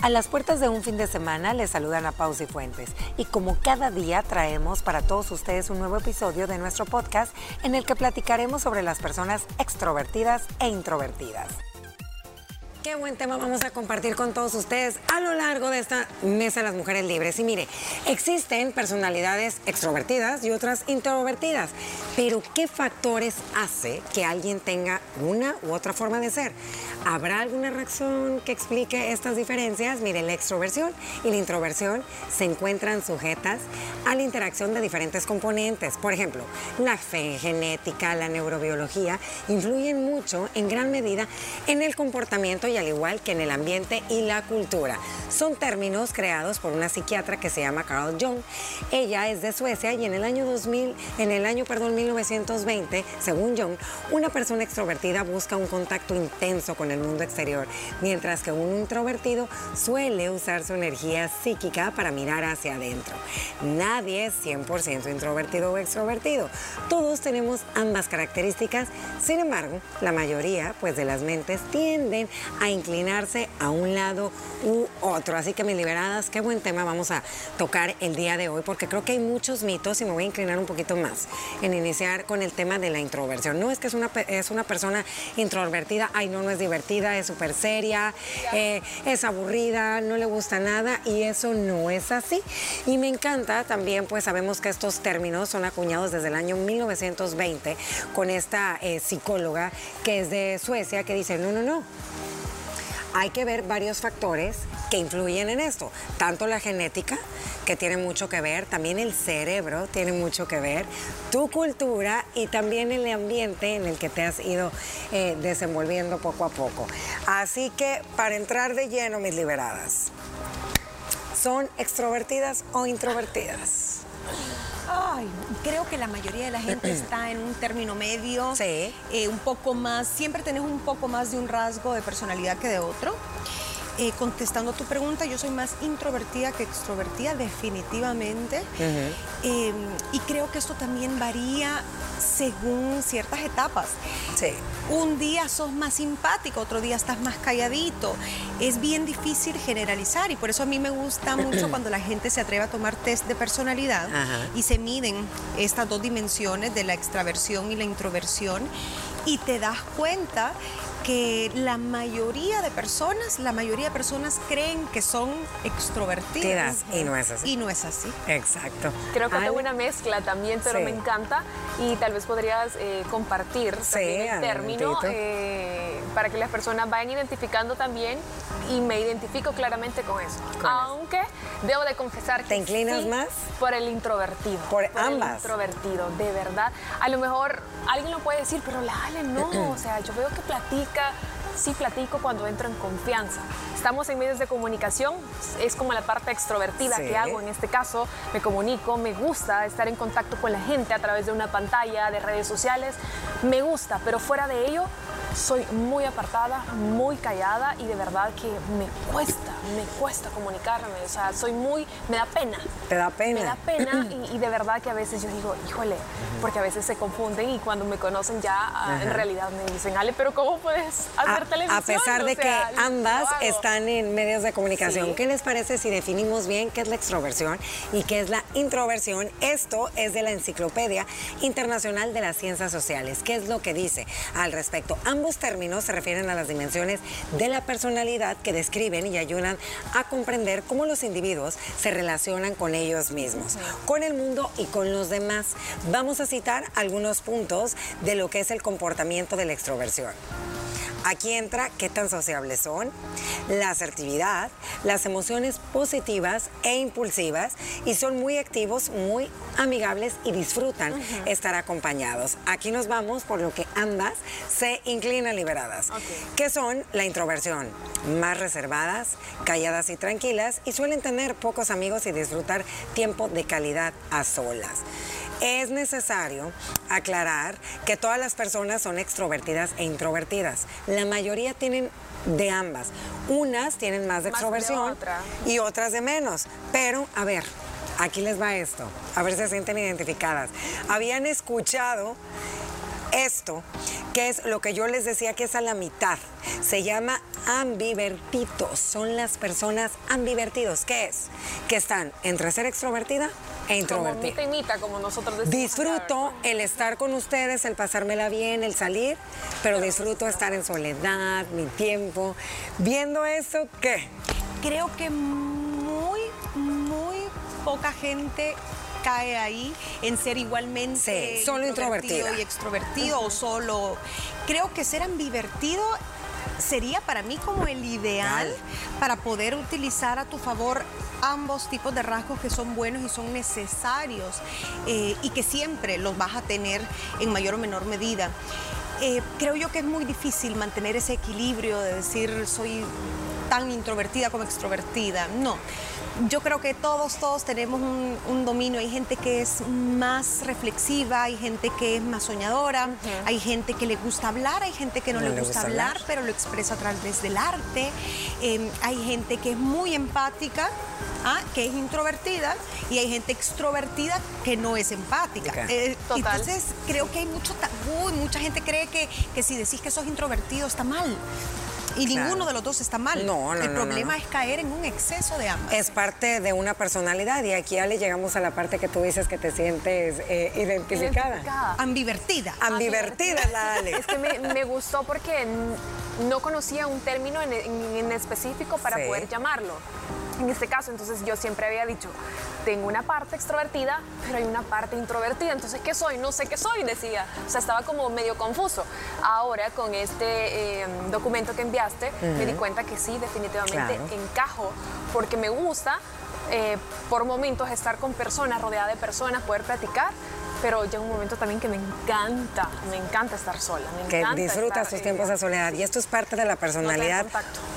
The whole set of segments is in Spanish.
A las puertas de un fin de semana les saludan a Paus y Fuentes y como cada día traemos para todos ustedes un nuevo episodio de nuestro podcast en el que platicaremos sobre las personas extrovertidas e introvertidas. Qué buen tema vamos a compartir con todos ustedes a lo largo de esta mesa de las mujeres libres. Y mire, existen personalidades extrovertidas y otras introvertidas, pero ¿qué factores hace que alguien tenga una u otra forma de ser? ¿Habrá alguna razón que explique estas diferencias? Mire, la extroversión y la introversión se encuentran sujetas a la interacción de diferentes componentes. Por ejemplo, la fe, genética, la neurobiología influyen mucho en gran medida en el comportamiento y al igual que en el ambiente y la cultura. Son términos creados por una psiquiatra que se llama Carl Jung. Ella es de Suecia y en el año 2000, en el año, perdón, 1920, según Jung, una persona extrovertida busca un contacto intenso con el mundo exterior, mientras que un introvertido suele usar su energía psíquica para mirar hacia adentro. Nadie es 100% introvertido o extrovertido. Todos tenemos ambas características, sin embargo, la mayoría pues, de las mentes tienden a inclinarse a un lado u otro. Así que mis liberadas, qué buen tema vamos a tocar el día de hoy, porque creo que hay muchos mitos y me voy a inclinar un poquito más en iniciar con el tema de la introversión. No es que es una, es una persona introvertida, ay no, no es divertida, es súper seria, eh, es aburrida, no le gusta nada y eso no es así. Y me encanta también, pues sabemos que estos términos son acuñados desde el año 1920 con esta eh, psicóloga que es de Suecia que dice, no, no, no, hay que ver varios factores que influyen en esto, tanto la genética, que tiene mucho que ver, también el cerebro tiene mucho que ver, tu cultura y también el ambiente en el que te has ido eh, desenvolviendo poco a poco. Así que para entrar de lleno, mis liberadas, ¿son extrovertidas o introvertidas? Ay, creo que la mayoría de la gente está en un término medio. Sí. Eh, un poco más, siempre tenés un poco más de un rasgo de personalidad que de otro. Eh, contestando tu pregunta, yo soy más introvertida que extrovertida, definitivamente. Eh, y creo que esto también varía según ciertas etapas. Sí. Un día sos más simpático, otro día estás más calladito. Es bien difícil generalizar y por eso a mí me gusta mucho cuando la gente se atreve a tomar test de personalidad y se miden estas dos dimensiones de la extraversión y la introversión y te das cuenta que la mayoría de personas, la mayoría de personas creen que son extrovertidas. Y no es así. Y no es así. Exacto. Creo que tengo una mezcla también, pero Sí. me encanta y tal vez podrías eh, compartir también el término eh, para que las personas vayan identificando también y me identifico claramente con eso. Con eso. Aunque debo de confesar que ¿Te inclinas sí más? por el introvertido. Por el ambas. introvertido, de verdad. A lo mejor alguien lo puede decir, pero la Ale no, o sea, yo veo que platica, sí platico cuando entro en confianza. Estamos en medios de comunicación, es como la parte extrovertida Sí. que hago en este caso, me comunico, me gusta estar en contacto con la gente a través de una pantalla, de redes sociales, me gusta, pero fuera de ello soy muy apartada, muy callada y de verdad que me cuesta, me cuesta comunicarme, o sea, soy muy, me da pena. ¿Te da pena? Me da pena y, y de verdad que a veces yo digo, híjole, porque a veces se confunden y cuando me conocen ya ah, en realidad me dicen, Ale, pero ¿cómo puedes hacer televisión? a pesar O de sea, que ambas están en medios de comunicación, Sí. ¿qué les parece si definimos bien qué es la extroversión y qué es la introversión? Esto es de la Enciclopedia Internacional de las Ciencias Sociales. ¿Qué es lo que dice al respecto? Ambos términos se refieren a las dimensiones de la personalidad que describen y ayudan a comprender cómo los individuos se relacionan con ellos mismos, con el mundo y con los demás. Vamos a citar algunos puntos de lo que es el comportamiento de la extroversión. Aquí entra qué tan sociables son, la asertividad, las emociones positivas e impulsivas y son muy activos, muy amigables y disfrutan estar acompañados. Aquí nos vamos por lo que ambas se inclinan liberadas, que son la introversión, más reservadas, calladas y tranquilas y suelen tener pocos amigos y disfrutar tiempo de calidad a solas. Es necesario aclarar que todas las personas son extrovertidas e introvertidas. La mayoría tienen de ambas. Unas tienen más de Más de extroversión otra. y otras de menos. Pero, a ver, aquí les va esto. A ver si se sienten identificadas. Habían escuchado esto, que es lo que yo les decía que es a la mitad. Se llama ambivertidos. Son las personas ambivertidos. ¿Qué es? Que están entre ser extrovertida e introvertida. Como nosotros decimos. Disfruto el estar con ustedes, el pasármela bien, el salir, pero disfruto estar en soledad, mi tiempo. Viendo eso, ¿qué? Creo que muy, muy poca gente cae ahí en ser igualmente solo introvertido y extrovertido o solo. Creo que ser ambivertido sería para mí como el ideal para poder utilizar a tu favor ambos tipos de rasgos que son buenos y son necesarios eh, y que siempre los vas a tener en mayor o menor medida. Eh, creo yo que es muy difícil mantener ese equilibrio de decir soy tan introvertida como extrovertida. No yo creo que todos, todos tenemos un, dominio. Hay gente que es más reflexiva, hay gente que es más soñadora, hay gente que le gusta hablar, hay gente que no, le, gusta, hablar, pero lo expresa a través del arte. Em, hay gente que es muy empática, ¿ah? que es introvertida, y hay gente extrovertida que no es empática. Eh, entonces, creo que hay mucho tabú, mucha gente cree que, que si decís que sos introvertido está mal. Y ninguno de los dos está mal. No, no, El problema es caer en un exceso de ambas. Es parte de una personalidad y aquí ya le llegamos a la parte que tú dices que te sientes eh, identificada. Ambivertida. Ambivertida, la Ale. Es que me, gustó porque no conocía un término en, específico para poder llamarlo en este caso. Entonces yo siempre había dicho, tengo una parte extrovertida, pero hay una parte introvertida. Entonces, ¿qué soy? No sé qué soy, decía. O sea, estaba como medio confuso. Ahora, con este em, documento que enviaste, me di cuenta que sí, definitivamente encajo, porque me gusta eh, por momentos estar con personas, rodeada de personas, poder platicar pero llega un momento también que me encanta, me encanta estar sola. Me que disfrutas tus tiempos de soledad. Y esto es parte de la personalidad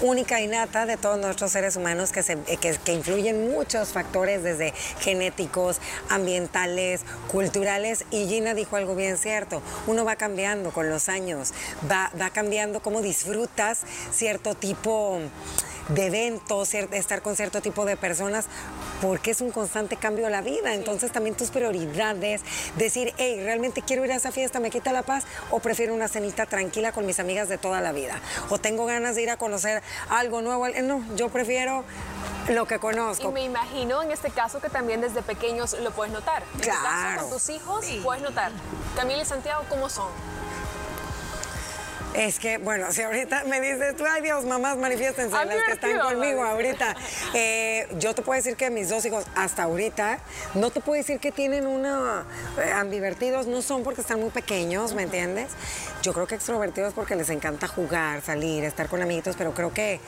única y nata de todos nuestros seres humanos que, se, que, que, influyen muchos factores, desde genéticos, ambientales, culturales. Y Gina dijo algo bien cierto, uno va cambiando con los años, va, va cambiando cómo disfrutas cierto tipo de eventos, estar con cierto tipo de personas, porque es un constante cambio de la vida. Entonces también tus prioridades, decir, hey, realmente quiero ir a esa fiesta, me quita la paz, o prefiero una cenita tranquila con mis amigas de toda la vida, o tengo ganas de ir a conocer algo nuevo. No, yo prefiero lo que conozco. Y me imagino en este caso que también desde pequeños lo puedes notar. En este claro. con tus hijos puedes notar. Camila y Santiago, ¿cómo son? Es que, bueno, si ahorita me dices tú, ay Dios, mamás, manifiéstense, las que están conmigo ahorita. Eh, yo te puedo decir que mis dos hijos, hasta ahorita, no te puedo decir que tienen una. Eh, ambivertidos, no son porque están muy pequeños, ¿me entiendes? Yo creo que extrovertidos porque les encanta jugar, salir, estar con amiguitos, pero creo que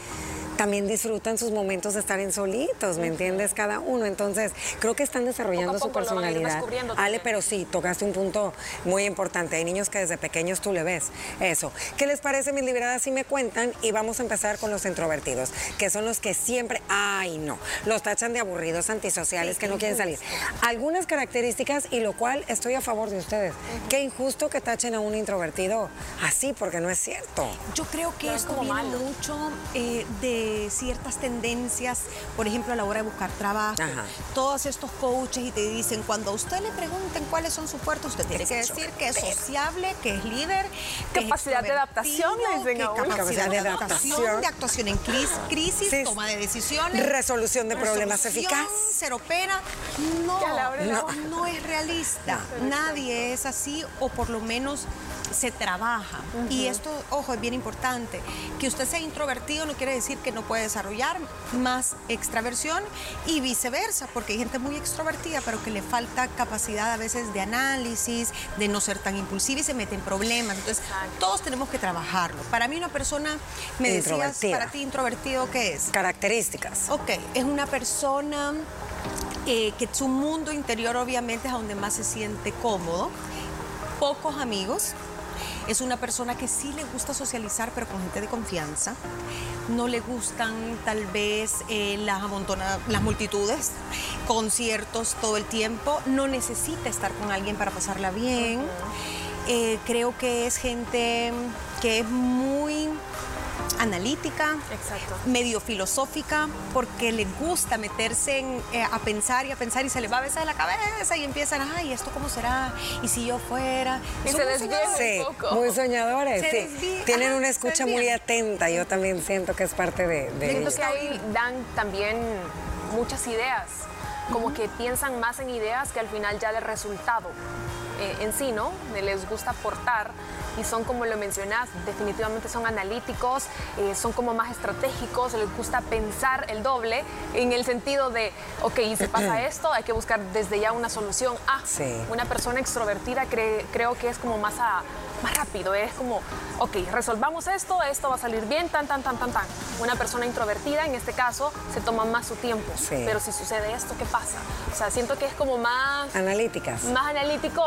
también disfrutan sus momentos de estar en solitos, ¿me entiendes? Cada uno. Entonces, creo que están desarrollando su personalidad. Ale, pero sí, tocaste un punto muy importante. Hay niños que desde pequeños tú le ves eso. ¿Qué les parece, mis liberadas, si me cuentan? Y vamos a empezar con los introvertidos, que son los que siempre, ay no, los tachan de aburridos, antisociales, que no quieren salir. Algunas características y lo cual estoy a favor de ustedes. Qué injusto que tachen a un introvertido así, porque no es cierto. Yo creo que esto viene mucho eh, de ciertas tendencias, por ejemplo, a la hora de buscar trabajo. Todos estos coaches y te dicen, cuando a usted le pregunten cuáles son sus fuertes, usted tiene que decir que es sociable, que es líder, capacidad de adaptación, capacidad de adaptación, de actuación en crisis, toma de decisiones, resolución de problemas eficaz, cero pena. No, no, es realista. Nadie es así, o por lo menos se trabaja. Y esto, ojo, es bien importante. Que usted sea introvertido no quiere decir que no puede desarrollar más extraversión y viceversa, porque hay gente muy extrovertida, pero que le falta capacidad a veces de análisis, de no ser tan impulsiva y se mete en problemas. Entonces, todos tenemos que trabajarlo. Para mí una persona, me decías, para ti introvertido, ¿qué es? Características. Ok, es una persona eh, que su mundo interior obviamente es donde más se siente cómodo, pocos amigos, es una persona que sí le gusta socializar, pero con gente de confianza. No le gustan tal vez eh, las, las multitudes, conciertos todo el tiempo. No necesita estar con alguien para pasarla bien. Eh, creo que es gente que es muy analítica, medio filosófica, porque le gusta meterse eh, a pensar y a pensar y se le va a besar la cabeza y empiezan, ay, ¿esto cómo será? ¿Y si yo fuera? Y se desvían un poco. muy soñadores. Tienen una escucha muy atenta. Yo también siento que es parte de... de Siento que ahí dan también muchas ideas, como que piensan más en ideas que al final ya de resultado. Eh, en sí, ¿no? Les gusta aportar y son como lo mencionas, definitivamente son analíticos, eh, son como más estratégicos, les gusta pensar el doble en el sentido de, ok, y si pasa esto, hay que buscar desde ya una solución. Ah, una persona extrovertida creo que es como más a más rápido, es como, ok, resolvamos esto, esto va a salir bien, tan, tan, tan, tan, tan. Una persona introvertida, en este caso, se toma más su tiempo. Pero si sucede esto, ¿qué pasa? O sea, siento que es como más... Analíticas. Más analítico,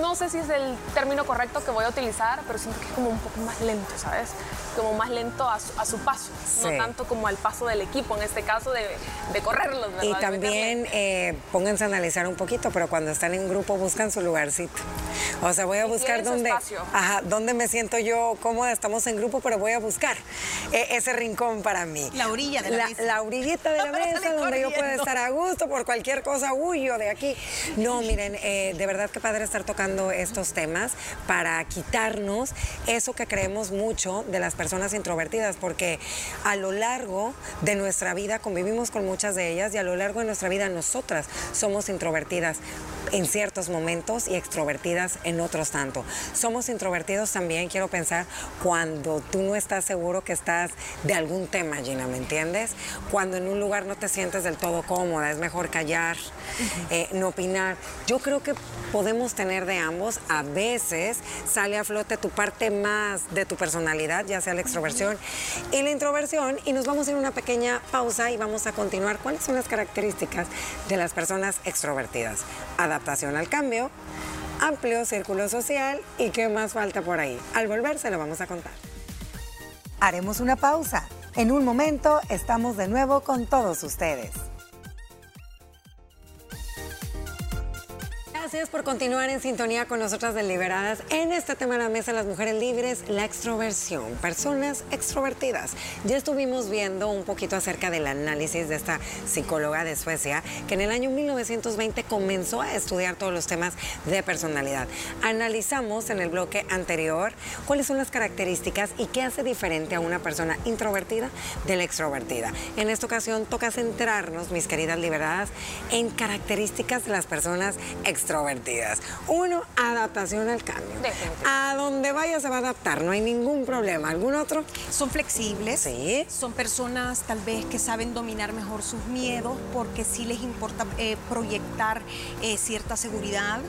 no sé si es el término correcto que voy a utilizar, pero siento que es como un poco más lento, ¿sabes? Como más lento a su, paso, no tanto como al paso del equipo, en este caso de, de correrlos. ¿verdad? Y también eh, pónganse a analizar un poquito, pero cuando están en grupo buscan su lugarcito. O sea, voy a buscar dónde, ajá, dónde me siento yo cómoda, estamos en grupo, pero voy a buscar eh, ese rincón para mí. La orilla de la, mesa. La orillita de la mesa, donde yo pueda estar a gusto por cualquier cosa, huyo de aquí. No, miren, eh, de verdad que padre estar tocando estos temas para quitarnos eso que creemos mucho de las personas introvertidas, porque a lo largo de nuestra vida convivimos con muchas de ellas y a lo largo de nuestra vida nosotras somos introvertidas en ciertos momentos y extrovertidas en otros tanto. Somos introvertidos también, quiero pensar, cuando tú no estás seguro que estás de algún tema, Gina, ¿me entiendes? Cuando en un lugar no te sientes del todo cómoda, es mejor callar, eh, no opinar. Yo creo que podemos tener de ambos. A veces sale a flote tu parte más de tu personalidad, ya sea la extroversión y la introversión, y nos vamos a ir una pequeña pausa y vamos a continuar. ¿Cuáles son las características de las personas extrovertidas? Adaptación al cambio, amplio círculo social y qué más falta por ahí. Al volver se lo vamos a contar. Haremos una pausa. En un momento estamos de nuevo con todos ustedes. Gracias por continuar en sintonía con nosotras deliberadas en este tema de la mesa las mujeres libres, la extroversión, personas extrovertidas. Ya estuvimos viendo un poquito acerca del análisis de esta psicóloga de Suecia que en el año 1920 comenzó a estudiar todos los temas de personalidad. Analizamos en el bloque anterior cuáles son las características y qué hace diferente a una persona introvertida de la extrovertida. En esta ocasión toca centrarnos, mis queridas liberadas, en características de las personas extrovertidas uno, adaptación al cambio. A donde vaya se va a adaptar, no hay ningún problema. ¿Algún otro? Son flexibles. Sí. Son personas tal vez que saben dominar mejor sus miedos porque sí les importa eh, proyectar eh, cierta seguridad.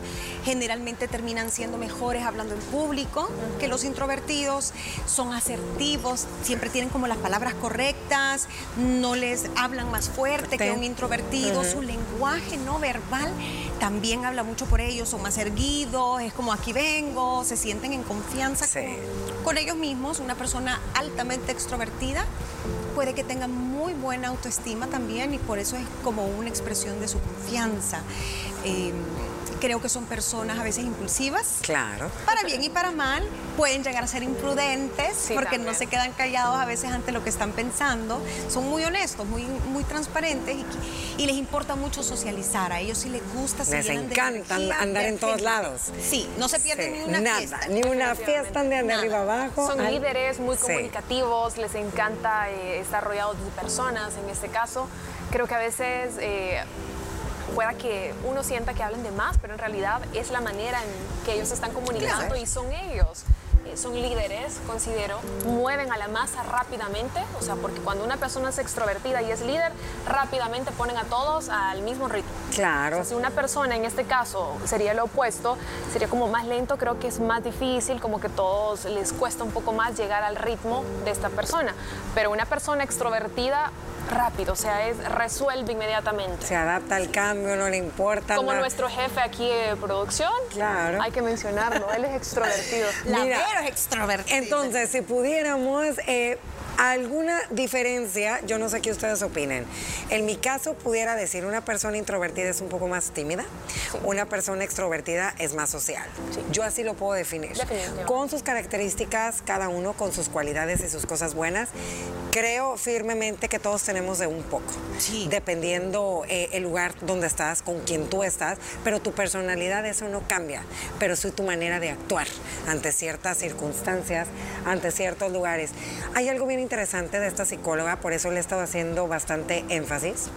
Generalmente terminan siendo mejores hablando en público que los introvertidos. Son asertivos, siempre tienen como las palabras correctas, no les hablan más fuerte que un introvertido. Su lenguaje no verbal también habla mucho por ellos, son más erguidos, es como aquí vengo, se sienten en confianza con, ellos mismos. Una persona altamente extrovertida puede que tenga muy buena autoestima también y por eso es como una expresión de su confianza. Em, creo que son personas a veces impulsivas. Claro. Para bien y para mal. Pueden llegar a ser imprudentes porque no se quedan callados a veces ante lo que están pensando. Son muy honestos, muy, muy transparentes y, les importa mucho socializar. A ellos sí les gusta. Les encanta andar en todos lados. Sí, no se pierden ni una Nada, fiesta. Ni una fiesta de arriba abajo. Son líderes muy comunicativos, les encanta eh, estar rodeados de personas en este caso. Creo que a veces... Eh, pueda que uno sienta que hablen de más, pero en realidad es la manera en que ellos están comunicando y son ellos. Eh, son líderes, considero, mueven a la masa rápidamente, o sea, porque cuando una persona es extrovertida y es líder, rápidamente ponen a todos al mismo ritmo. Claro. si una persona, en este caso, sería lo opuesto, sería como más lento, creo que es más difícil, como que a todos les cuesta un poco más llegar al ritmo de esta persona. Pero una persona extrovertida rápido, o sea, es resuelve inmediatamente. Se adapta al cambio, no le importa. Como nuestro jefe aquí de producción. Claro. Hay que mencionarlo, él es extrovertido. La Mira, es extrovertido. Entonces, si pudiéramos eh, ¿Alguna diferencia? Yo no sé qué ustedes opinen. En mi caso, pudiera decir, una persona introvertida es un poco más tímida, una persona extrovertida es más social. Yo así lo puedo definir. Con sus características, cada uno con sus cualidades y sus cosas buenas. Creo firmemente que todos tenemos de un poco, dependiendo eh, el lugar donde estás, con quien tú estás, pero tu personalidad eso no cambia, pero sí tu manera de actuar ante ciertas circunstancias, ante ciertos lugares. Hay algo bien interesante de esta psicóloga, por eso le he estado haciendo bastante énfasis.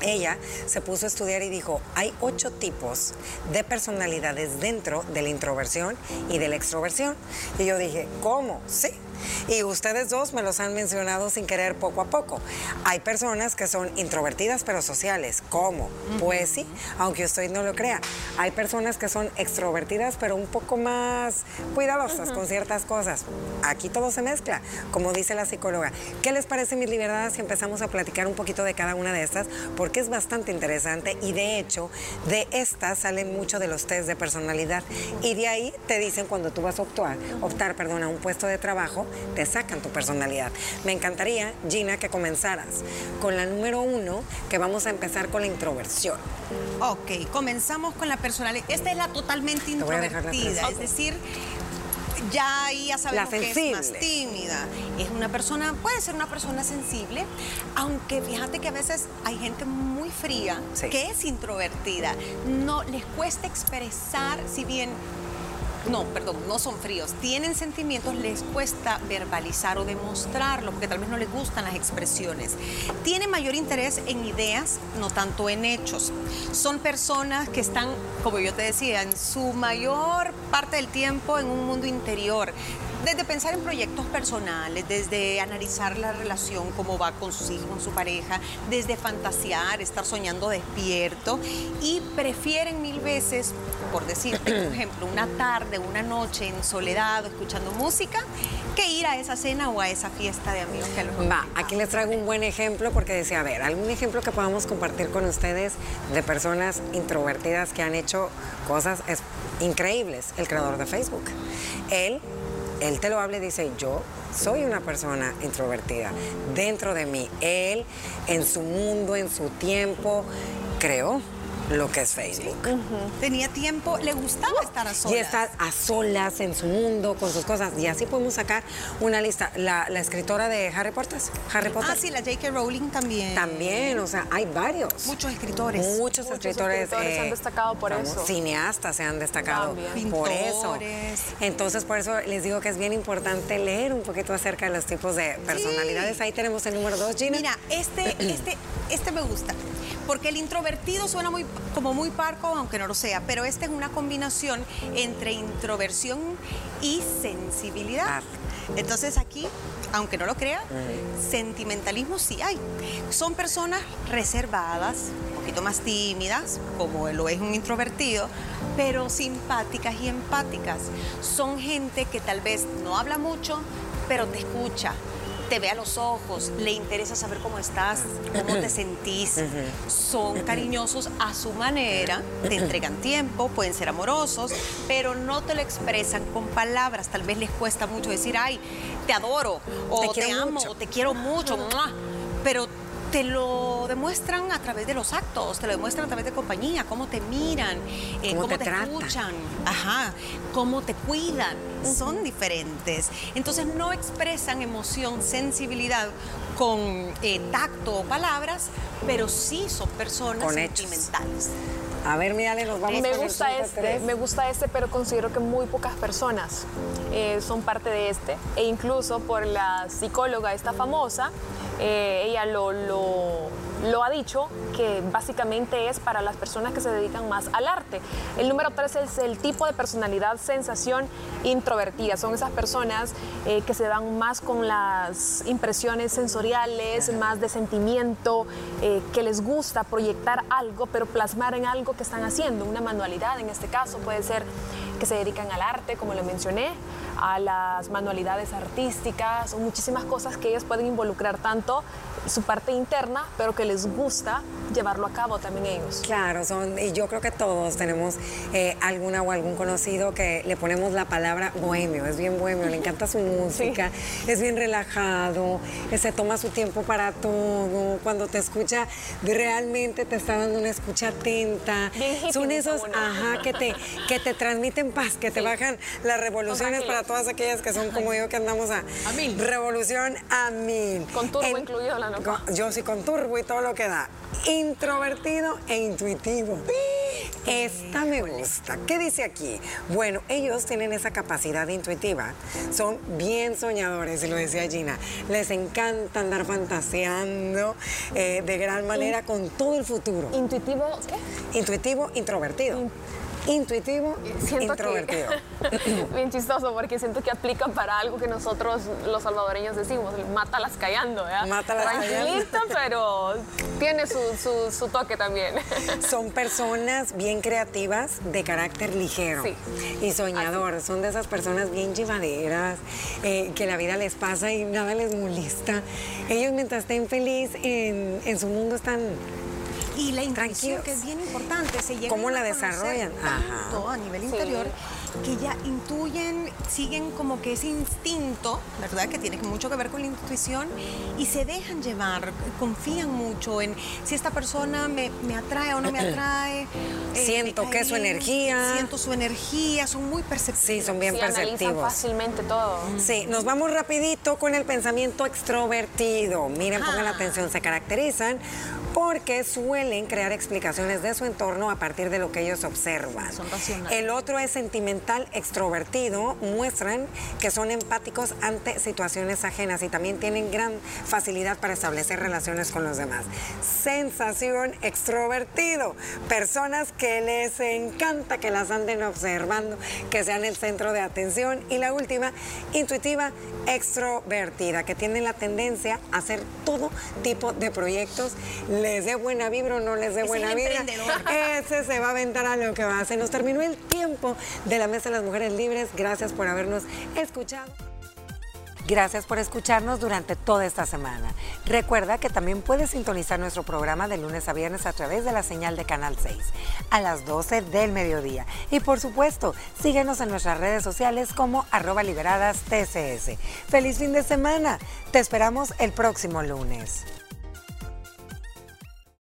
Ella se puso a estudiar y dijo, hay ocho tipos de personalidades dentro de la introversión y de la extroversión. Y yo dije, ¿cómo? Sí, y ustedes dos me los han mencionado sin querer poco a poco. Hay personas que son introvertidas pero sociales. ¿Cómo? Pues sí, aunque usted no lo crea. Hay personas que son extrovertidas pero un poco más cuidadosas con ciertas cosas. Aquí todo se mezcla, como dice la psicóloga. ¿Qué les parece mis liberadas si empezamos a platicar un poquito de cada una de estas? Porque es bastante interesante y de hecho de estas salen mucho de los test de personalidad y de ahí te dicen cuando tú vas a optar, optar perdón, a un puesto de trabajo te sacan tu personalidad. Me encantaría, Gina, que comenzaras con la número uno, que vamos a empezar con la introversión. Ok, comenzamos con la personalidad. Esta es la totalmente introvertida, es decir, ya ahí ya sabemos que es más tímida. Es una persona, puede ser una persona sensible, aunque fíjate que a veces hay gente muy fría que es introvertida. No les cuesta expresar, si bien no, perdón, no son fríos, tienen sentimientos, les cuesta verbalizar o demostrarlo, porque tal vez no les gustan las expresiones. Tienen mayor interés en ideas, no tanto en hechos. Son personas que están, como yo te decía, en su mayor parte del tiempo en un mundo interior desde pensar en proyectos personales, desde analizar la relación, cómo va con sus hijos, con su pareja, desde fantasear, estar soñando despierto y prefieren mil veces, por decirte un ejemplo, una tarde, una noche en soledad o escuchando música, que ir a esa cena o a esa fiesta de amigos que Va, aquí les traigo un buen ejemplo porque decía, a ver, algún ejemplo que podamos compartir con ustedes de personas introvertidas que han hecho cosas increíbles. El creador de Facebook. Él él te lo habla y dice, yo soy una persona introvertida. Dentro de mí, él, en su mundo, en su tiempo, creó lo que es Facebook. Tenía tiempo, le gustaba estar a solas. Y estar a solas en su mundo, con sus cosas. Y así podemos sacar una lista. La, escritora de Harry Potter. Harry Potter. Ah, sí, la J.K. Rowling también. También, o sea, hay varios. Muchos escritores. Muchos, escritores. se han eh, destacado por eso. Cineastas se han destacado por eso. Entonces, por eso les digo que es bien importante leer un poquito acerca de los tipos de personalidades. Ahí tenemos el número dos, Gina. Mira, este, este, este me gusta porque el introvertido suena muy, como muy parco, aunque no lo sea, pero esta es una combinación entre introversión y sensibilidad. Entonces aquí, aunque no lo crea, sentimentalismo sí hay. Son personas reservadas, un poquito más tímidas, como lo es un introvertido, pero simpáticas y empáticas. Son gente que tal vez no habla mucho, pero te escucha, te ve a los ojos, le interesa saber cómo estás, cómo te sentís. Son cariñosos a su manera, te entregan tiempo, pueden ser amorosos, pero no te lo expresan con palabras. Tal vez les cuesta mucho decir, ay, te adoro, o te, amo, o te quiero mucho, te lo demuestran a través de los actos, te lo demuestran a través de compañía, cómo te miran, eh, cómo, te, escuchan, ajá, cómo te cuidan, son diferentes. Entonces no expresan emoción, sensibilidad con eh, tacto o palabras, pero sí son personas sentimentales. A ver, mírale, nos vamos me gusta este, Me gusta este, pero considero que muy pocas personas eh, son parte de este. E incluso por la psicóloga esta famosa, eh, ella lo, lo, ha dicho, que básicamente es para las personas que se dedican más al arte. El número tres es el tipo de personalidad, sensación introvertida. Son esas personas eh, que se van más con las impresiones sensoriales, más de sentimiento, eh, que les gusta proyectar algo, pero plasmar en algo que están haciendo, una manualidad en este caso, puede ser que se dedican al arte, como le mencioné, a las manualidades artísticas o muchísimas cosas que ellos pueden involucrar tanto su parte interna, pero que les gusta llevarlo a cabo también ellos. Claro, son, y yo creo que todos tenemos eh, alguna o algún conocido que le ponemos la palabra bohemio, es bien bohemio, le encanta su música, es bien relajado, se toma su tiempo para todo, cuando te escucha realmente te está dando una escucha atenta. son esos, ajá, que te, que te transmiten paz, que te bajan las revoluciones para todas aquellas que son como yo que andamos a, revolución a mil. Con turbo incluido la yo sí con turbo y todo lo que da. Introvertido e intuitivo. Esta me gusta. ¿Qué dice aquí? Bueno, ellos tienen esa capacidad intuitiva. Son bien soñadores, y lo decía Gina. Les encanta andar fantaseando eh, de gran manera con todo el futuro. ¿Intuitivo qué? Intuitivo, introvertido intuitivo, siento introvertido. bien chistoso porque siento que aplica para algo que nosotros los salvadoreños decimos, mátalas callando, ¿verdad? Mátalas Tranquilito, pero tiene su, su, toque también. Son personas bien creativas, de carácter ligero y soñador. Son de esas personas bien llevaderas, eh, que la vida les pasa y nada les molesta. Ellos mientras estén felices en, en su mundo están y la intuición, que es bien importante, se llega ¿Cómo la desarrollan? Tanto a nivel interior que ya intuyen, siguen como que ese instinto, ¿verdad? Que tiene mucho que ver con la intuición y se dejan llevar, confían mucho en si esta persona me, atrae o no me atrae. Eh, siento que es su energía. Siento su energía, son muy perceptivos. Sí, son bien perceptivos. fácilmente todo. Sí, nos vamos rapidito con el pensamiento extrovertido. Miren, pongan la atención, se caracterizan porque suelen crear explicaciones de su entorno a partir de lo que ellos observan. Son racionales. El otro es sentimental extrovertido, muestran que son empáticos ante situaciones ajenas y también tienen gran facilidad para establecer relaciones con los demás. Sensación extrovertido, personas que les encanta que las anden observando, que sean el centro de atención. Y la última, intuitiva extrovertida, que tienen la tendencia a hacer todo tipo de proyectos les dé buena vibra o no les dé buena vibra, ese se va a aventar a lo que va. Se nos terminó el tiempo de la Mesa de las Mujeres Libres. Gracias por habernos escuchado. Gracias por escucharnos durante toda esta semana. Recuerda que también puedes sintonizar nuestro programa de lunes a viernes a través de la señal de Canal 6 a las 12 del mediodía. Y por supuesto, síguenos en nuestras redes sociales como arroba liberadas TCS. ¡Feliz fin de semana! Te esperamos el próximo lunes.